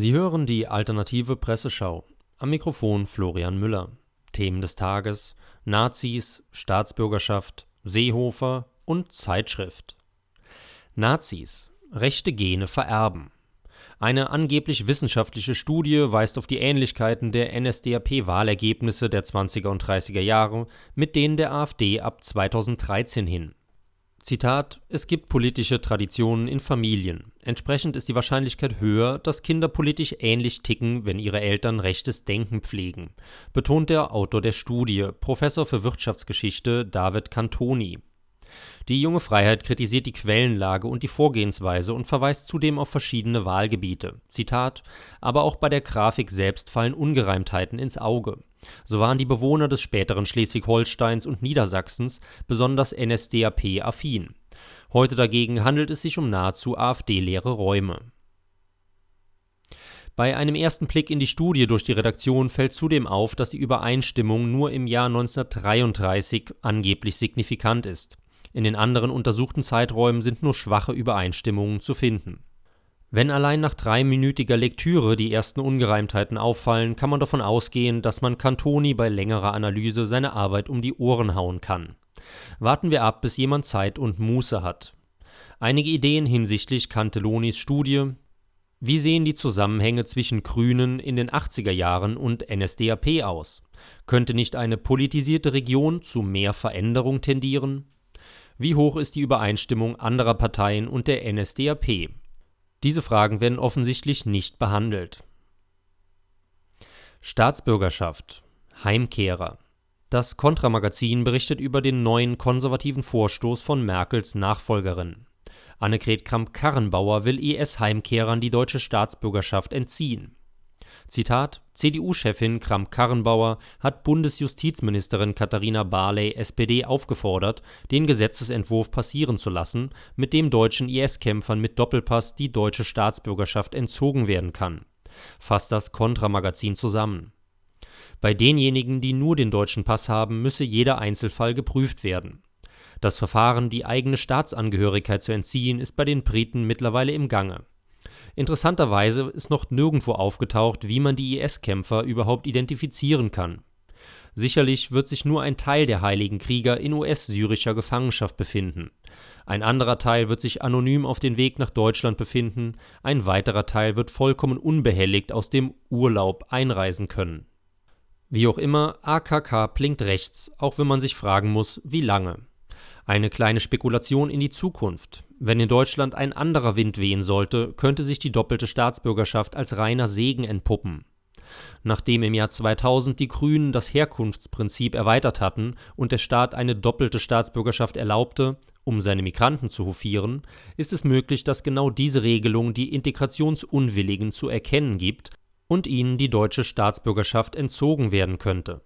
Sie hören die alternative Presseschau. Am Mikrofon Florian Müller. Themen des Tages: Nazis, Staatsbürgerschaft, Seehofer und Zeitschrift. Nazis. Rechte Gene vererben. Eine angeblich wissenschaftliche Studie weist auf die Ähnlichkeiten der NSDAP-Wahlergebnisse der 20er und 30er Jahre mit denen der AfD ab 2013 hin. Zitat: Es gibt politische Traditionen in Familien. Entsprechend ist die Wahrscheinlichkeit höher, dass Kinder politisch ähnlich ticken, wenn ihre Eltern rechtes Denken pflegen, betont der Autor der Studie, Professor für Wirtschaftsgeschichte David Cantoni. Die Junge Freiheit kritisiert die Quellenlage und die Vorgehensweise und verweist zudem auf verschiedene Wahlgebiete. Zitat: Aber auch bei der Grafik selbst fallen Ungereimtheiten ins Auge. So waren die Bewohner des späteren Schleswig-Holsteins und Niedersachsens besonders NSDAP-affin. Heute dagegen handelt es sich um nahezu AfD-leere Räume. Bei einem ersten Blick in die Studie durch die Redaktion fällt zudem auf, dass die Übereinstimmung nur im Jahr 1933 angeblich signifikant ist. In den anderen untersuchten Zeiträumen sind nur schwache Übereinstimmungen zu finden wenn allein nach dreiminütiger Lektüre die ersten Ungereimtheiten auffallen, kann man davon ausgehen, dass man Cantoni bei längerer Analyse seine Arbeit um die Ohren hauen kann. Warten wir ab, bis jemand Zeit und Muße hat. Einige Ideen hinsichtlich Cantellonis Studie. Wie sehen die Zusammenhänge zwischen Grünen in den 80er Jahren und NSDAP aus? Könnte nicht eine politisierte Region zu mehr Veränderung tendieren? Wie hoch ist die Übereinstimmung anderer Parteien und der NSDAP? Diese Fragen werden offensichtlich nicht behandelt. Staatsbürgerschaft Heimkehrer Das Kontramagazin berichtet über den neuen konservativen Vorstoß von Merkels Nachfolgerin. Annegret Kramp-Karrenbauer will IS-Heimkehrern die deutsche Staatsbürgerschaft entziehen. Zitat: CDU-Chefin Kramp-Karrenbauer hat Bundesjustizministerin Katharina Barley (SPD) aufgefordert, den Gesetzesentwurf passieren zu lassen, mit dem deutschen IS-Kämpfern mit Doppelpass die deutsche Staatsbürgerschaft entzogen werden kann, fasst das Kontra-Magazin zusammen. Bei denjenigen, die nur den deutschen Pass haben, müsse jeder Einzelfall geprüft werden. Das Verfahren, die eigene Staatsangehörigkeit zu entziehen, ist bei den Briten mittlerweile im Gange Interessanterweise ist noch nirgendwo aufgetaucht, wie man die IS-Kämpfer überhaupt identifizieren kann. Sicherlich wird sich nur ein Teil der heiligen Krieger in US-syrischer Gefangenschaft befinden. Ein anderer Teil wird sich anonym auf den Weg nach Deutschland befinden, ein weiterer Teil wird vollkommen unbehelligt aus dem Urlaub einreisen können. Wie auch immer, AKK blinkt rechts, auch wenn man sich fragen muss, wie lange. Eine kleine Spekulation in die Zukunft. Wenn in Deutschland ein anderer Wind wehen sollte, könnte sich die doppelte Staatsbürgerschaft als reiner Segen entpuppen. Nachdem im Jahr 2000 die Grünen das Herkunftsprinzip erweitert hatten und der Staat eine doppelte Staatsbürgerschaft erlaubte, um seine Migranten zu hofieren, ist es möglich, dass genau diese Regelung die Integrationsunwilligen zu erkennen gibt und ihnen die deutsche Staatsbürgerschaft entzogen werden könnte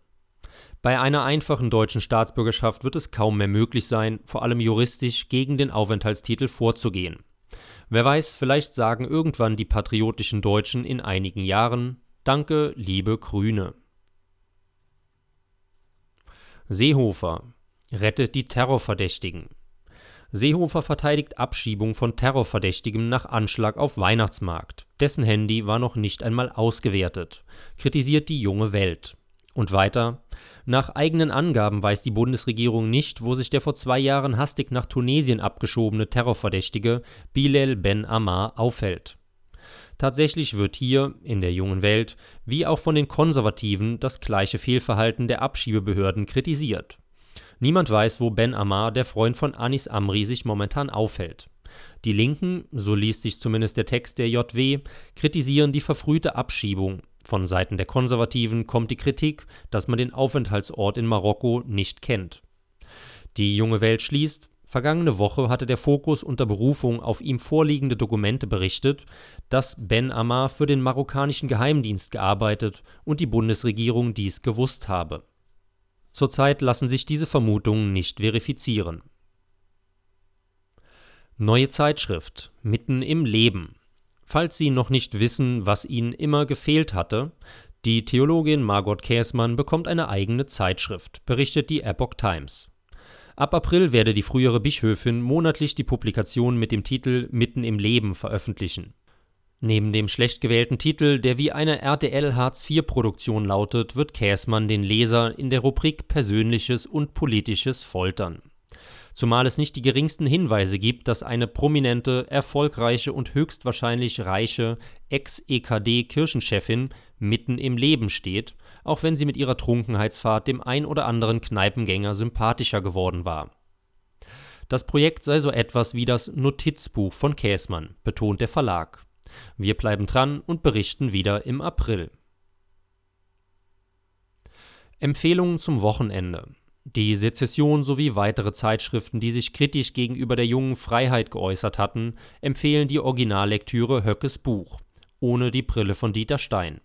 bei einer einfachen deutschen Staatsbürgerschaft wird es kaum mehr möglich sein, vor allem juristisch gegen den Aufenthaltstitel vorzugehen. Wer weiß, vielleicht sagen irgendwann die patriotischen Deutschen in einigen Jahren Danke, liebe Grüne. Seehofer rettet die Terrorverdächtigen. Seehofer verteidigt Abschiebung von Terrorverdächtigem nach Anschlag auf Weihnachtsmarkt. Dessen Handy war noch nicht einmal ausgewertet, kritisiert die junge Welt. Und weiter, nach eigenen Angaben weiß die Bundesregierung nicht, wo sich der vor zwei Jahren hastig nach Tunesien abgeschobene Terrorverdächtige Bilal Ben Ammar aufhält. Tatsächlich wird hier, in der jungen Welt, wie auch von den Konservativen, das gleiche Fehlverhalten der Abschiebebehörden kritisiert. Niemand weiß, wo Ben Ammar, der Freund von Anis Amri, sich momentan aufhält. Die Linken, so liest sich zumindest der Text der JW, kritisieren die verfrühte Abschiebung, von Seiten der Konservativen kommt die Kritik, dass man den Aufenthaltsort in Marokko nicht kennt. Die junge Welt schließt, Vergangene Woche hatte der Fokus unter Berufung auf ihm vorliegende Dokumente berichtet, dass Ben Ammar für den marokkanischen Geheimdienst gearbeitet und die Bundesregierung dies gewusst habe. Zurzeit lassen sich diese Vermutungen nicht verifizieren. Neue Zeitschrift Mitten im Leben. Falls Sie noch nicht wissen, was Ihnen immer gefehlt hatte, die Theologin Margot Käßmann bekommt eine eigene Zeitschrift, berichtet die Epoch Times. Ab April werde die frühere Bischöfin monatlich die Publikation mit dem Titel Mitten im Leben veröffentlichen. Neben dem schlecht gewählten Titel, der wie eine RTL Hartz-IV-Produktion lautet, wird Käßmann den Leser in der Rubrik Persönliches und Politisches foltern. Zumal es nicht die geringsten Hinweise gibt, dass eine prominente, erfolgreiche und höchstwahrscheinlich reiche Ex-EKD-Kirchenchefin mitten im Leben steht auch wenn sie mit ihrer Trunkenheitsfahrt dem ein oder anderen Kneipengänger sympathischer geworden war. Das Projekt sei so etwas wie das Notizbuch von Käßmann, betont der Verlag. Wir bleiben dran und berichten wieder im April. Empfehlungen zum Wochenende. Die Sezession sowie weitere Zeitschriften, die sich kritisch gegenüber der jungen Freiheit geäußert hatten, empfehlen die Originallektüre Höckes Buch ohne die Brille von Dieter Stein.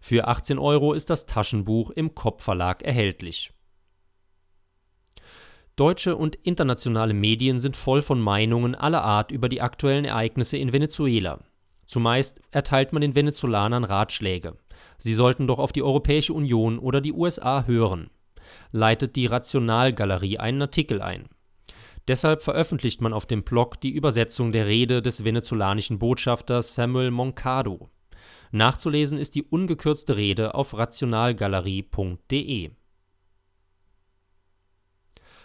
Für 18 Euro ist das Taschenbuch im Kopf-Verlag erhältlich. Deutsche und internationale Medien sind voll von Meinungen aller Art über die aktuellen Ereignisse in Venezuela. Zumeist erteilt man den Venezolanern Ratschläge. Sie sollten doch auf die Europäische Union oder die USA hören. Leitet die Rationalgalerie einen Artikel ein. Deshalb veröffentlicht man auf dem Blog die Übersetzung der Rede des venezolanischen Botschafters Samuel Moncado. Nachzulesen ist die ungekürzte Rede auf rationalgalerie.de.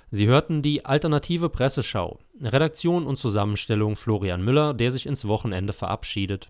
Sie hörten die alternative Presseschau. Redaktion und Zusammenstellung Florian Müller, der sich ins Wochenende verabschiedet.